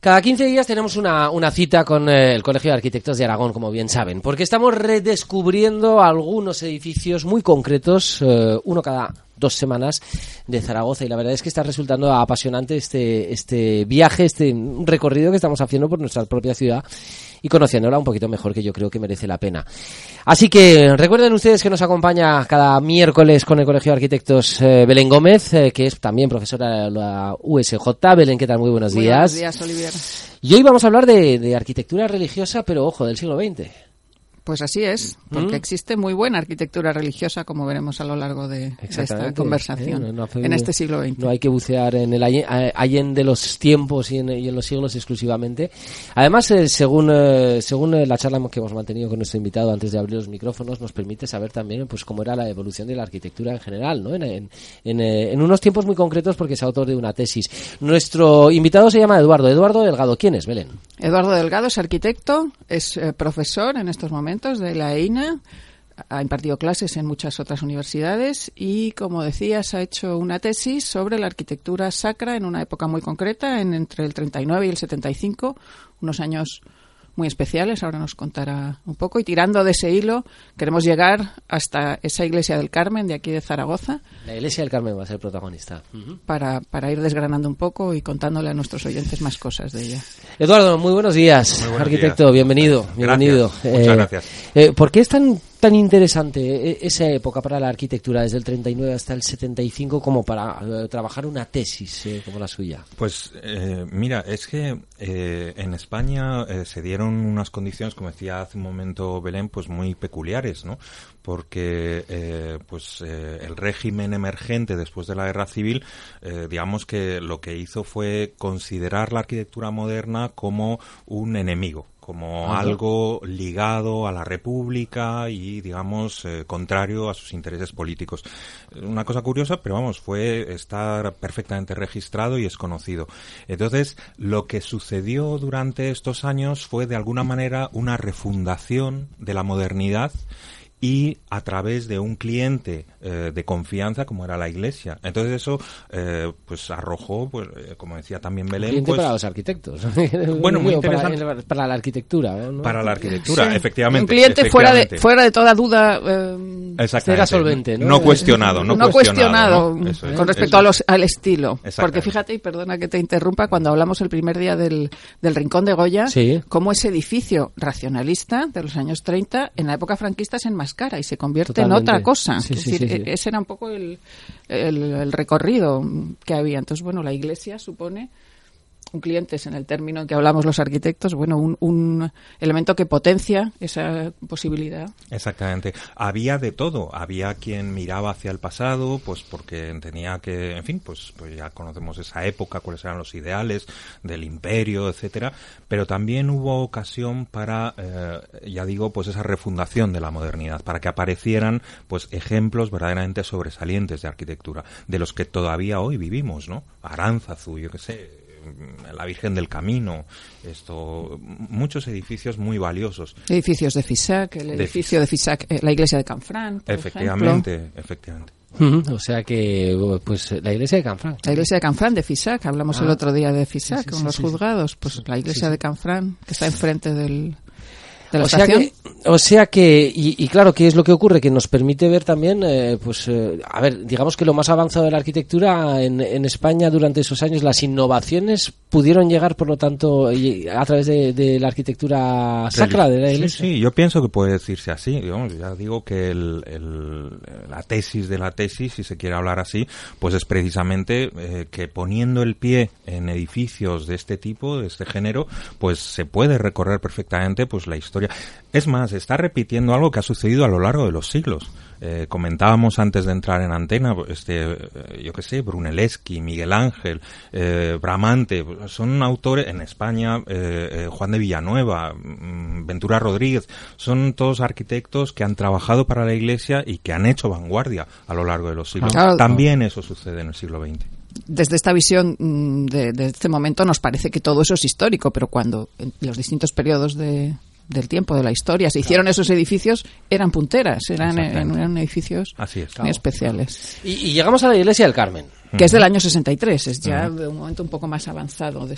Cada 15 días tenemos una, una cita con eh, el Colegio de Arquitectos de Aragón, como bien saben, porque estamos redescubriendo algunos edificios muy concretos, eh, uno cada dos semanas de Zaragoza y la verdad es que está resultando apasionante este, este viaje, este recorrido que estamos haciendo por nuestra propia ciudad y conociéndola un poquito mejor que yo creo que merece la pena. Así que recuerden ustedes que nos acompaña cada miércoles con el Colegio de Arquitectos eh, Belén Gómez, eh, que es también profesora de la USJ. Belén, ¿qué tal? Muy buenos Muy días. Buenos días, Olivier. Y hoy vamos a hablar de, de arquitectura religiosa, pero ojo, del siglo XX. Pues así es, porque ¿Mm? existe muy buena arquitectura religiosa, como veremos a lo largo de, de esta conversación, Eh, no- no hace- en este siglo XX. No hay que bucear en el allen, eh, de los tiempos y en, y en los siglos exclusivamente. Además, eh, según eh, según la charla que hemos mantenido con nuestro invitado antes de abrir los micrófonos, nos permite saber también pues cómo era la evolución de la arquitectura en general, ¿no? En, en, en, unos tiempos muy concretos porque es autor de una tesis. Nuestro invitado se llama Eduardo. Eduardo Delgado. ¿Quién es, Belén? Eduardo Delgado es arquitecto, es profesor en estos momentos de la EINA, ha impartido clases en muchas otras universidades y, como decías, ha hecho una tesis sobre la arquitectura sacra en una época muy concreta, en entre el 39 y el 75, unos años muy especiales, ahora nos contará un poco, y tirando de ese hilo queremos llegar hasta esa iglesia del Carmen de aquí de Zaragoza La Iglesia del Carmen va a ser protagonista. Ujú. para, para ir desgranando un poco y contándole a nuestros oyentes más cosas de ella. Eduardo, muy buenos días. Muy buenos Arquitecto, días. bienvenido. Gracias. Bienvenido. Muchas gracias. eh, ¿Por qué es tan, tan interesante eh, esa época para la arquitectura, desde el 39 hasta el 75, como para eh, trabajar una tesis eh, como la suya? Pues eh, mira, es que eh, en España eh, se dieron unas condiciones, como decía hace un momento Belén, pues muy peculiares, ¿no? Porque eh, pues eh, el régimen emergente después de la guerra civil, eh, digamos que lo que hizo fue considerar la arquitectura moderna como un enemigo como Ajá. algo ligado a la República y, digamos, eh, contrario a sus intereses políticos. Una cosa curiosa, pero vamos, fue estar perfectamente registrado y es conocido. Entonces, lo que sucedió durante estos años fue, de alguna manera, una refundación de la modernidad y a través de un cliente eh, de confianza como era la iglesia. Entonces eso eh, pues arrojó, pues eh, como decía también Belén, Cliente pues, para los arquitectos. Bueno, muy para, interesante. para la arquitectura. ¿no? para la arquitectura, Sí, efectivamente. Un cliente fuera de, fuera de toda duda. eh. Era solvente, ¿no? cuestionado, no, no cuestionado, es, con respecto a es. los, al estilo. Porque fíjate, y perdona que te interrumpa, cuando hablamos el primer día del, del Rincón de Goya, Sí. cómo ese edificio racionalista de los años 30 en la época franquista se enmascara y se convierte Totalmente. en otra cosa. Sí, Es sí, decir, sí, e- ese era un poco el, el, el recorrido que había. Entonces, bueno, la iglesia supone un cliente es en el término en que hablamos los arquitectos, bueno, un, un elemento que potencia esa posibilidad. Exactamente. Había de todo. Había quien miraba hacia el pasado, pues porque tenía que, en fin, pues, pues ya conocemos esa época, cuáles eran los ideales del imperio, etcétera. Pero también hubo ocasión para, eh, ya digo, pues esa refundación de la modernidad, para que aparecieran, pues ejemplos verdaderamente sobresalientes de arquitectura, de los que todavía hoy vivimos, ¿no? Aránzazu, yo qué sé, la Virgen del Camino, esto, muchos edificios muy valiosos. Edificios de FISAC, el De edificio de FISAC, eh, la iglesia de Canfrán, por Efectivamente, efectivamente. O sea que, pues la iglesia de Canfrán. La iglesia de Canfrán, de FISAC, hablamos Ah. el otro día de FISAC Sí, sí, con sí, los juzgados, pues la iglesia Sí, sí. de Canfrán, que está enfrente del, de la o sea que, o sea que y, y claro, ¿qué es lo que ocurre? Que nos permite ver también, eh, pues, eh, a ver, digamos que lo más avanzado de la arquitectura en, en España durante esos años, las innovaciones pudieron llegar, por lo tanto, y- a través de, de la arquitectura sacra de la Sí, iglesia. Sí, yo pienso que puede decirse así. digamos, ya digo que el, el- la tesis de la tesis, si se quiere hablar así, pues es precisamente eh, que poniendo el pie en edificios de este tipo, de este género, pues se puede recorrer perfectamente pues la historia historia. Es más, está repitiendo algo que ha sucedido a lo largo de los siglos. Eh, comentábamos antes de entrar en antena, este, eh, yo qué sé, Brunelleschi, Miguel Ángel, eh, Bramante, son autores en España, Juan de Villanueva, mm, Ventura Rodríguez, son todos arquitectos que han trabajado para la Iglesia y que han hecho vanguardia a lo largo de los siglos. También eso sucede en el siglo XX desde esta visión mm, de, de, este momento nos parece que todo eso es histórico, pero cuando en los distintos periodos de, del tiempo, de la historia. Se hicieron esos edificios, eran punteras, eran, eran edificios muy especiales. Y, llegamos a la iglesia del Carmen. Que es del año 63, es ya de un momento un poco más avanzado de,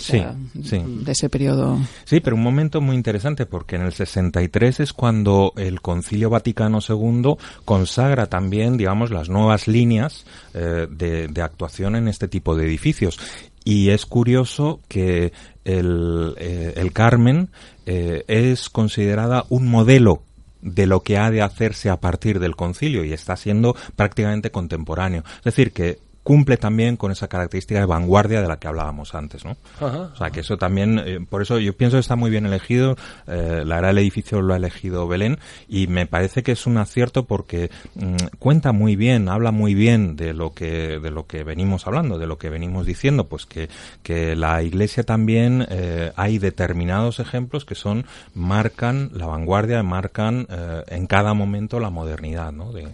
de ese periodo. Sí, pero un momento muy interesante porque en el 63 es cuando el Concilio Vaticano II consagra también, digamos, las nuevas líneas eh, de, de actuación en este tipo de edificios. Y es curioso que el, eh, el Carmen eh, es considerada un modelo de lo que ha de hacerse a partir del concilio y está siendo prácticamente contemporáneo. Es decir, que cumple también con esa característica de vanguardia de la que hablábamos antes, ¿no? o sea, que eso también, eh, por eso yo pienso que está muy bien elegido, eh, la era del edificio lo ha elegido Belén y me parece que es un acierto porque mm, cuenta muy bien, habla muy bien de lo que de lo que venimos hablando, de lo que venimos diciendo, pues que que la Iglesia también eh, hay determinados ejemplos que son marcan la vanguardia, marcan en cada momento la modernidad, ¿no? De,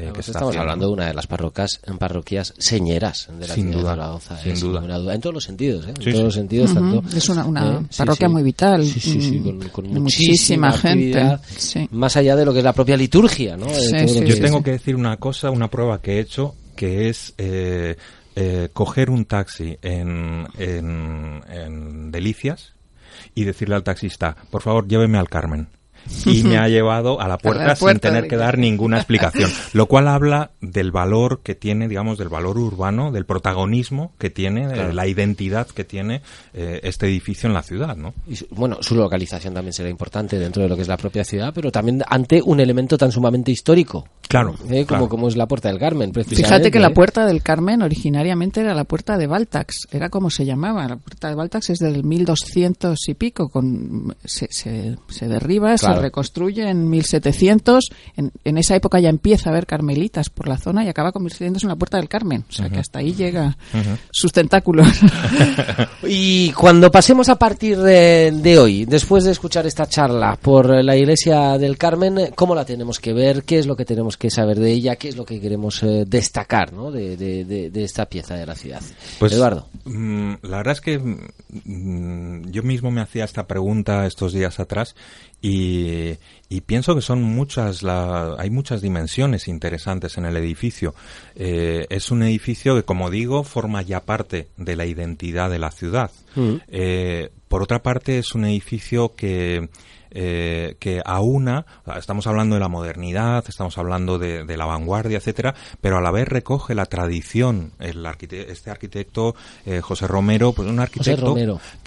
eh, estamos hablando de una de las parroquias, parroquias señeras de la sin duda, Zaragoza, sin duda. en todos los sentidos, ¿eh? en todos los sentidos, tanto, es una, ¿eh? parroquia muy vital, mm, con, muchísima, gente, más allá de lo que es la propia liturgia, ¿no? Yo tengo que decir una cosa, una prueba que he hecho, que es eh, coger un taxi en, en, en Delicias y decirle al taxista, por favor, lléveme al Carmen y me ha llevado a la puerta, sin tener que dar ninguna explicación, lo cual habla del valor que tiene, digamos, del valor urbano, del protagonismo que tiene, de la identidad que tiene eh, este edificio en la ciudad, ¿no? Y bueno, su localización también será importante dentro de lo que es la propia ciudad, pero también ante un elemento tan sumamente histórico. Claro. ¿eh? Como, como es la Puerta del Carmen, Fíjate que la Puerta del Carmen originariamente era la Puerta de Baltax, era como se llamaba. La Puerta de Baltax es del 1200 y pico, con, se, se, se derriba, se reconstruye en 1700. En, en, esa época ya empieza a haber carmelitas por la zona y acaba con 1700 en la Puerta del Carmen. O sea que hasta ahí llega sus tentáculos. y cuando pasemos a partir de, de, hoy, después de escuchar esta charla por la Iglesia del Carmen, ¿cómo la tenemos que ver? ¿Qué es lo que tenemos que saber de ella? ¿Qué es lo que queremos eh, destacar ¿no? de, de, de, esta pieza de la ciudad? Pues, Eduardo. Mm, la verdad es que mm, yo mismo me hacía esta pregunta estos días atrás y, pienso que son muchas, la, hay muchas dimensiones interesantes en el edificio. Eh, es un edificio que, como digo, forma ya parte de la identidad de la ciudad. Mm. Eh, por otra parte, es un edificio que eh, que aúna, estamos hablando de la modernidad, estamos hablando de, la vanguardia, etcétera, pero a la vez recoge la tradición. El este arquitecto eh, José Romero, pues un arquitecto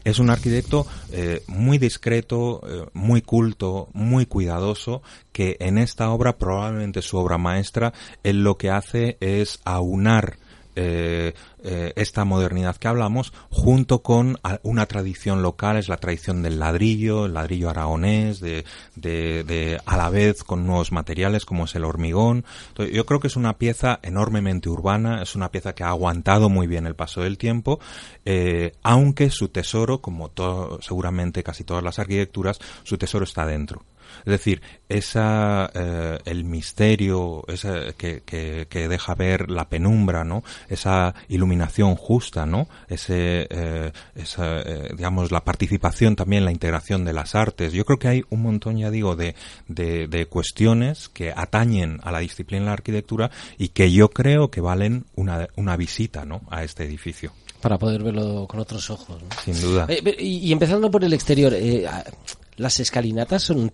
es un arquitecto eh, muy discreto, eh, muy culto, muy cuidadoso, que en esta obra, probablemente su obra maestra, él lo que hace es aunar eh, eh, esta modernidad que hablamos junto con una tradición local, es la tradición del ladrillo, el ladrillo aragonés, de, de, a la vez con nuevos materiales como es el hormigón. yo creo que es una pieza enormemente urbana, es una pieza que ha aguantado muy bien el paso del tiempo, eh, aunque su tesoro, como todo, seguramente casi todas las arquitecturas, su tesoro está dentro. Es decir, esa, eh, el misterio esa, que, que, deja ver la penumbra, ¿no? Esa iluminación justa, ¿no? Ese, eh, esa, eh, digamos, la participación también, la integración de las artes. Yo creo que hay un montón, ya digo, de, de, de cuestiones que atañen a la disciplina de la arquitectura y que yo creo que valen una, una visita, ¿no? A este edificio para poder verlo con otros ojos. Sin duda. y, empezando por el exterior, eh, las escalinatas son,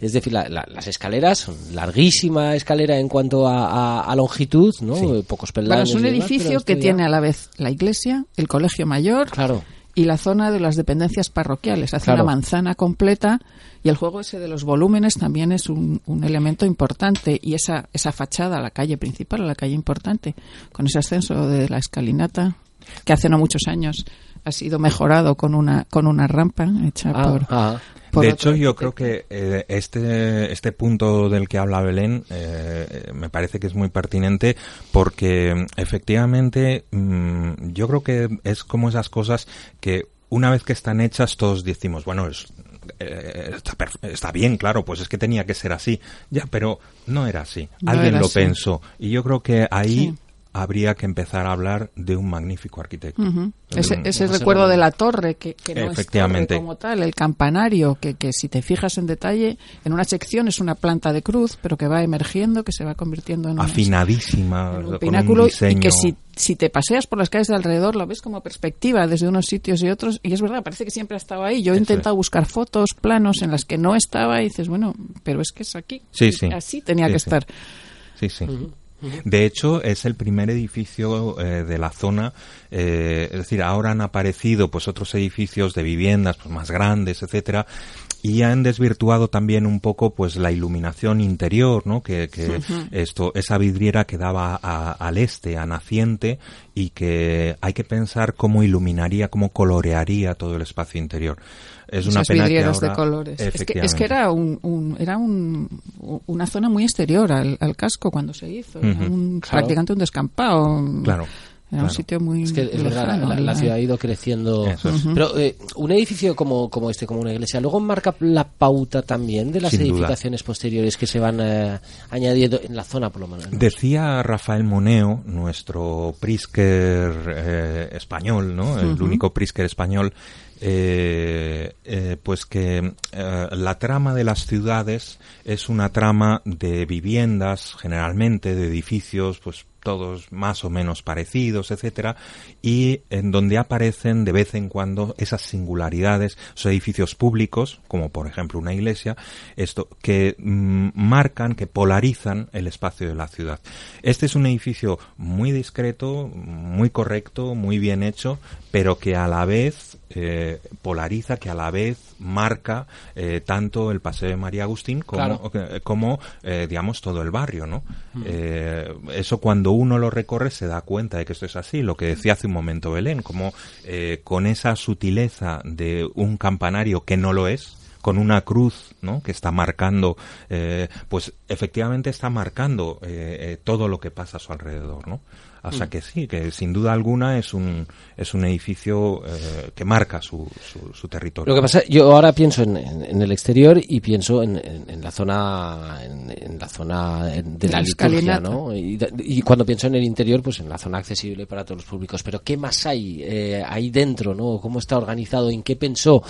es decir, las escaleras son larguísima escalera en cuanto a, longitud, ¿no? Pocos peldaños. es un edificio que tiene a la vez la iglesia, el colegio mayor. Y la zona de las dependencias parroquiales, hace una manzana completa y el juego ese de los volúmenes también es un, un, elemento importante y esa, esa fachada a la calle principal, a la calle importante, con ese ascenso de la escalinata que hace no muchos años ha sido mejorado con una con una rampa hecha ah, por ah. por de otro hecho, yo creo que eh, este, este punto del que habla Belén eh, me parece que es muy pertinente porque efectivamente mm, yo creo que es como esas cosas que una vez que están hechas todos decimos, bueno, es, eh, está, está bien, claro, pues es que tenía que ser así. Ya, pero no era así. No Alguien era lo así. pensó. Y yo creo que ahí Sí. Habría que empezar a hablar de un magnífico arquitecto. Ese, no recuerdo de la torre, que, que no es Efectivamente. torre como tal, el campanario, que, que si te fijas en detalle, en una sección es una planta de cruz, pero que va emergiendo, que se va convirtiendo en, una- Afinadísima, en un con pináculo un y que si, si te paseas por las calles de alrededor lo ves como perspectiva desde unos sitios y otros y es verdad, parece que siempre ha estado ahí. Yo he Eso intentado es. buscar fotos, planos en las que no estaba y dices, bueno, pero es que es aquí. Sí, sí. Así tenía Sí, que sí. estar. Sí, sí. De hecho, es el primer edificio eh, de la zona. eh, es decir, ahora han aparecido pues otros edificios de viviendas pues, más grandes, etcétera, y han desvirtuado también un poco pues la iluminación interior, ¿no? Que, que esto esa vidriera que daba a- al este, a naciente, y que hay que pensar cómo iluminaría, cómo colorearía todo el espacio interior. Es una Esas pena que ahora- de colores. Es que, es que era, un, un- era un, una zona muy exterior al, al casco cuando se hizo. Era un, Claro. prácticamente un descampado. Claro. Era un claro. sitio muy. Es que es verdad, la, la- la ciudad ha ido creciendo. Es. Pero eh, un edificio como, como este, como una iglesia, luego marca la pauta también de las Sin duda. edificaciones posteriores que se van eh, añadiendo en la zona, por lo menos. ¿no? Decía Rafael Moneo, nuestro Prisker eh, español, ¿no? El único Prisker español, eh, eh, pues que eh, la trama de las ciudades es una trama de viviendas, generalmente, de edificios, pues todos más o menos parecidos, etcétera, y en donde aparecen de vez en cuando esas singularidades, esos edificios públicos, como por ejemplo una iglesia, esto que mm, marcan, que polarizan el espacio de la ciudad. Este es un edificio muy discreto, muy correcto, muy bien hecho, pero que a la vez eh, polariza, que a la vez marca eh, tanto el paseo de María Agustín como, Claro. eh, como eh, digamos todo el barrio, ¿no? Eh, eso cuando uno lo recorre se da cuenta de que esto es así. Lo que decía hace un momento Belén, como eh, con esa sutileza de un campanario que no lo es, con una cruz, ¿no? Que está marcando, eh, pues efectivamente está marcando eh, eh, todo lo que pasa a su alrededor, ¿no? O sea que sí, que sin duda alguna es un es un edificio eh, que marca su, su, su territorio. Lo que pasa, yo ahora pienso en, en- en el exterior y pienso en, en- en la zona en, en la zona de la La liturgia. ¿no? Y cuando pienso en el interior, pues en la zona accesible para todos los públicos. Pero ¿qué más hay eh, ahí dentro, no? ¿Cómo está organizado? ¿En qué pensó,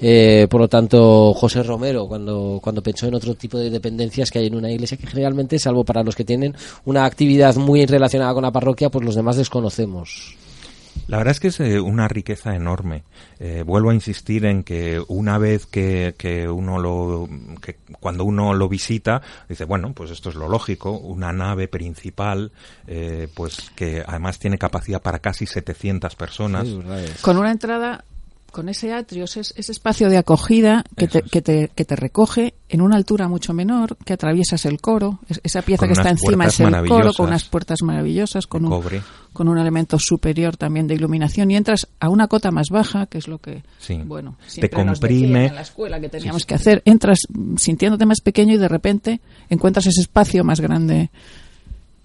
eh, por lo tanto, José Romero cuando cuando pensó en otro tipo de dependencias que hay en una iglesia que generalmente, salvo para los que tienen una actividad muy relacionada con la parroquia, pues los demás desconocemos. La verdad es que es eh, una riqueza enorme. Eh, vuelvo a insistir en que una vez que, que uno lo, que cuando uno lo visita, dice, bueno, pues esto es lo lógico, una nave principal, eh, pues que además tiene capacidad para casi 700 personas. Sí. Con una entrada, con ese atrio, ese, ese espacio de acogida que te, que, te, que te recoge en una altura mucho menor, que atraviesas el coro, es- esa pieza Con que está encima es el coro, con unas puertas maravillosas, con un, con un elemento superior también de iluminación y entras a una cota más baja, que es lo que, Sí. bueno, Te siempre nos comprime. decían en la escuela que teníamos que hacer. Entras mm, sintiéndote más pequeño y de repente encuentras ese espacio más grande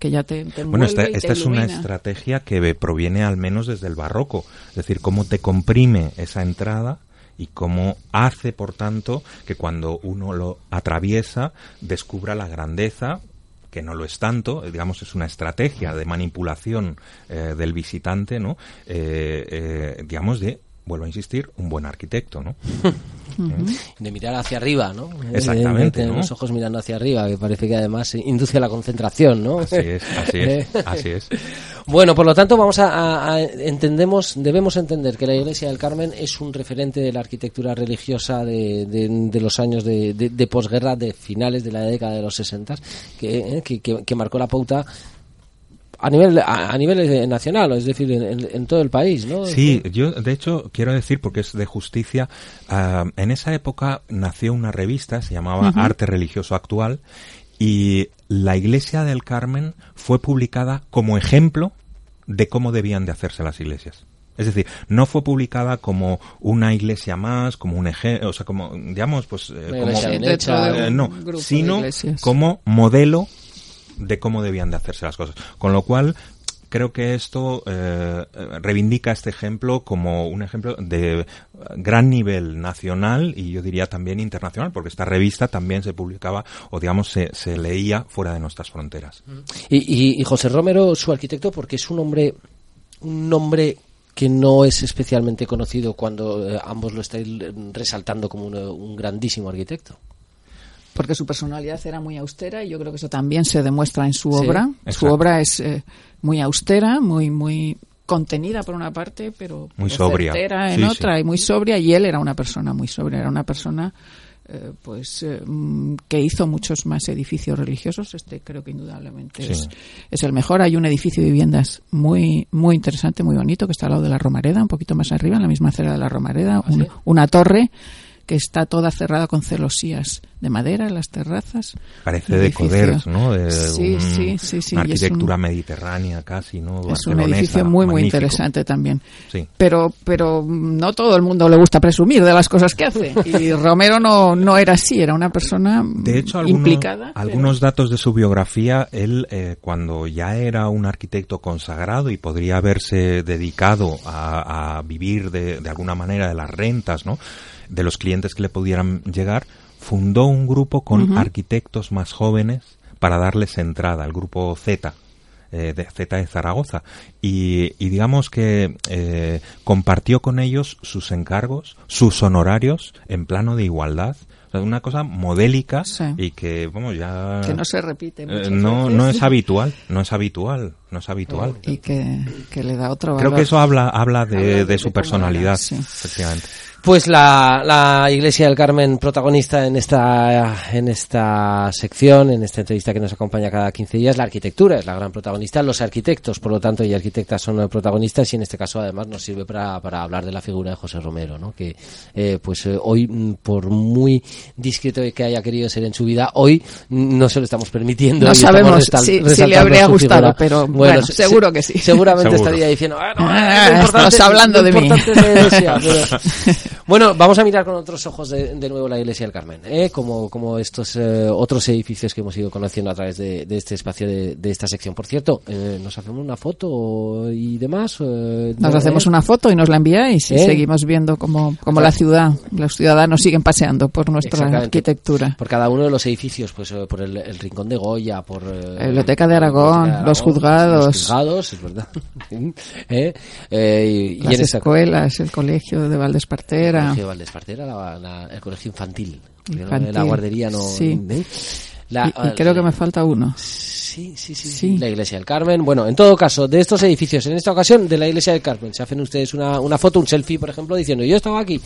que ya te, te Bueno, esta, y te esta es una estrategia que proviene al menos desde el barroco. Es decir, cómo te comprime esa entrada y cómo hace, por tanto, que cuando uno lo atraviesa descubra la grandeza que no lo es tanto, eh, digamos, es una estrategia de manipulación eh, del visitante, ¿no? Eh, eh, digamos, de, vuelvo a insistir, un buen arquitecto, ¿no? de mirar hacia arriba, ¿no? Exactamente, De tener ¿no? los ojos mirando hacia arriba, que parece que además induce a la concentración, ¿no? Así es, así es, así es. Bueno, por lo tanto, vamos a, a- a- entendemos, debemos entender que la Iglesia del Carmen es un referente de la arquitectura religiosa de, de- de los años de, de- de posguerra, de finales de la década de los 60, que, eh, que, que- que marcó la pauta a nivel a, a nivel eh, nacional, es decir, en, en- en todo el país, ¿no? Sí, yo de hecho quiero decir, porque es de justicia, ah, en esa época nació una revista, se llamaba Arte Religioso Actual, y la Iglesia del Carmen fue publicada como ejemplo de cómo debían de hacerse las iglesias. Es decir, no fue publicada como una iglesia más, como un ejemplo, o sea, como, digamos, pues, eh, como, eh, no, sino como modelo de cómo debían de hacerse las cosas. Con lo cual, creo que esto eh, reivindica este ejemplo como un ejemplo de gran nivel nacional y yo diría también internacional, porque esta revista también se publicaba o digamos se, se leía fuera de nuestras fronteras. Y, José Romero, su arquitecto, porque es un hombre, un nombre que no es especialmente conocido cuando eh, ambos lo estáis eh, resaltando como un grandísimo arquitecto. Porque su personalidad era muy austera y yo creo que eso también se demuestra en su Sí, obra. Su obra es eh, muy austera, muy muy contenida por una parte, pero Muy sobria. en Sí, otra sí. y muy sobria. Y él era una persona muy sobria, era una persona eh, pues eh, mm, que hizo muchos más edificios religiosos. Este creo que indudablemente es, es el mejor. Hay un edificio de viviendas muy muy interesante, muy bonito, que está al lado de la Romareda, un poquito más arriba, en la misma acera de la Romareda, un- una torre que está toda cerrada con celosías de madera en las terrazas. Parece de Coders, ¿no? De Sí, un- sí, sí, sí, Una arquitectura un- mediterránea casi, ¿no? Es un edificio muy, muy interesante también. Sí. Pero, pero no todo el mundo le gusta presumir de las cosas que hace. Y Romero no, no era así, era una persona De hecho, alguno- implicada. pero- algunos datos de su biografía, él eh, cuando ya era un arquitecto consagrado y podría haberse dedicado a, a vivir de, de alguna manera de las rentas, ¿no? De los clientes que le pudieran llegar, fundó un grupo con arquitectos más jóvenes para darles entrada, el grupo Z. eh, de Z de Zaragoza y, y digamos que eh, compartió con ellos sus encargos, sus honorarios en plano de igualdad, una cosa modélica Sí. y que vamos ya que no se repite. eh, no veces. no es habitual, no es habitual, no es habitual. Y que, que le da otro Creo valor. que eso habla habla de, Habla de- de su personalidad, sí. efectivamente. Pues la, la Iglesia del Carmen protagonista en esta, en esta sección, en esta entrevista que nos acompaña cada 15 días, la arquitectura es la gran protagonista, los arquitectos, por lo tanto, y arquitectas son los protagonistas y en este caso además nos sirve para, para hablar de la figura de José Romero, ¿no? que eh, pues eh, hoy, mm, por muy discreto que haya querido ser en su vida, hoy no se lo estamos permitiendo. No sabemos si- si le habría gustado, figura. pero bueno, se- seguro que sí. Seguramente Seguro. estaría diciendo, "Ah, no, Ah, lo importante- estás hablando lo de mí". es la iglesia", pero- bueno, vamos a mirar con otros ojos de, de nuevo la iglesia del Carmen, ¿eh? como, como estos eh, otros edificios que hemos ido conociendo a través de, de este espacio de, de esta sección. Por cierto, eh, ¿nos hacemos una foto y demás? Eh, Nos ¿no? hacemos ¿Eh? una foto y nos la enviáis y ¿Eh? seguimos viendo cómo, cómo la ciudad, los ciudadanos siguen paseando por nuestra arquitectura. Por cada uno de los edificios, pues por el, el Rincón de Goya, por... La Biblioteca de Aragón, los juzgados. Los juzgados, es verdad. Y, y Las en escuelas, el colegio de El Valdespartera. colegio Valdespartera, la- la- el colegio infantil. La guardería no... sí. ¿eh? La- Y, y creo que me falta uno. Sí, sí, sí. La iglesia del Carmen. Bueno, en todo caso, de estos edificios, en esta ocasión, de la iglesia del Carmen, se hacen ustedes una, una foto, un selfie, por ejemplo, diciendo yo estaba aquí.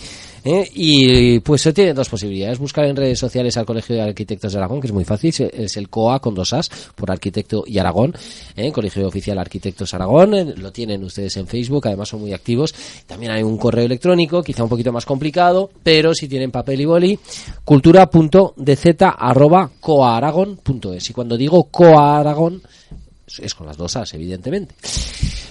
¿eh? Y pues se tienen dos posibilidades. Buscar en redes sociales al Colegio de Arquitectos de Aragón, que es muy fácil, es el COA con dos As, por Arquitecto y Aragón, ¿eh? Colegio Oficial Arquitectos Aragón, eh, lo tienen ustedes en Facebook, además son muy activos. También hay un correo electrónico, quizá un poquito más complicado, pero si tienen papel y boli, cultura.dz@coaaragon.es. Y cuando digo coaaragón, es con las dos As, evidentemente.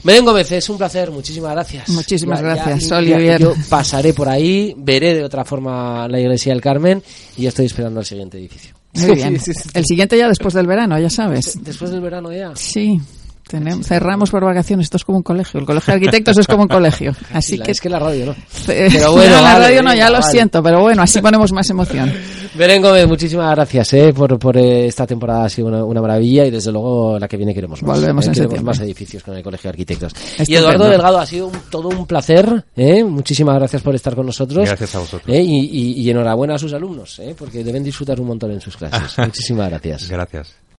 Belén Gómez, es un placer, muchísimas gracias. Muchísimas gracias, ya- Olivier. Yo pasaré por ahí, veré de otra forma la iglesia del Carmen y estoy esperando al siguiente edificio. Muy bien. El siguiente ya después del verano, ya sabes. Después del verano ya. Sí. Tenemos, cerramos por vacaciones, esto es como un colegio. El colegio de arquitectos es como un colegio. Así La- que es que la radio no. Eh, Pero bueno, no, la vale, radio no, ya lo siento, pero bueno, así ponemos más emoción. Belén Gómez, muchísimas gracias eh, por, por eh, esta temporada, ha sido una, una maravilla y desde luego la que viene queremos más. Volvemos Eh, en queremos septiembre. más edificios con el Colegio de Arquitectos. Y Estupendo. Eduardo Delgado, ha sido un- todo un placer, eh, muchísimas gracias por estar con nosotros. Gracias a vosotros. Eh, y, y- y enhorabuena a sus alumnos, eh, porque deben disfrutar un montón en sus clases. muchísimas gracias. Gracias.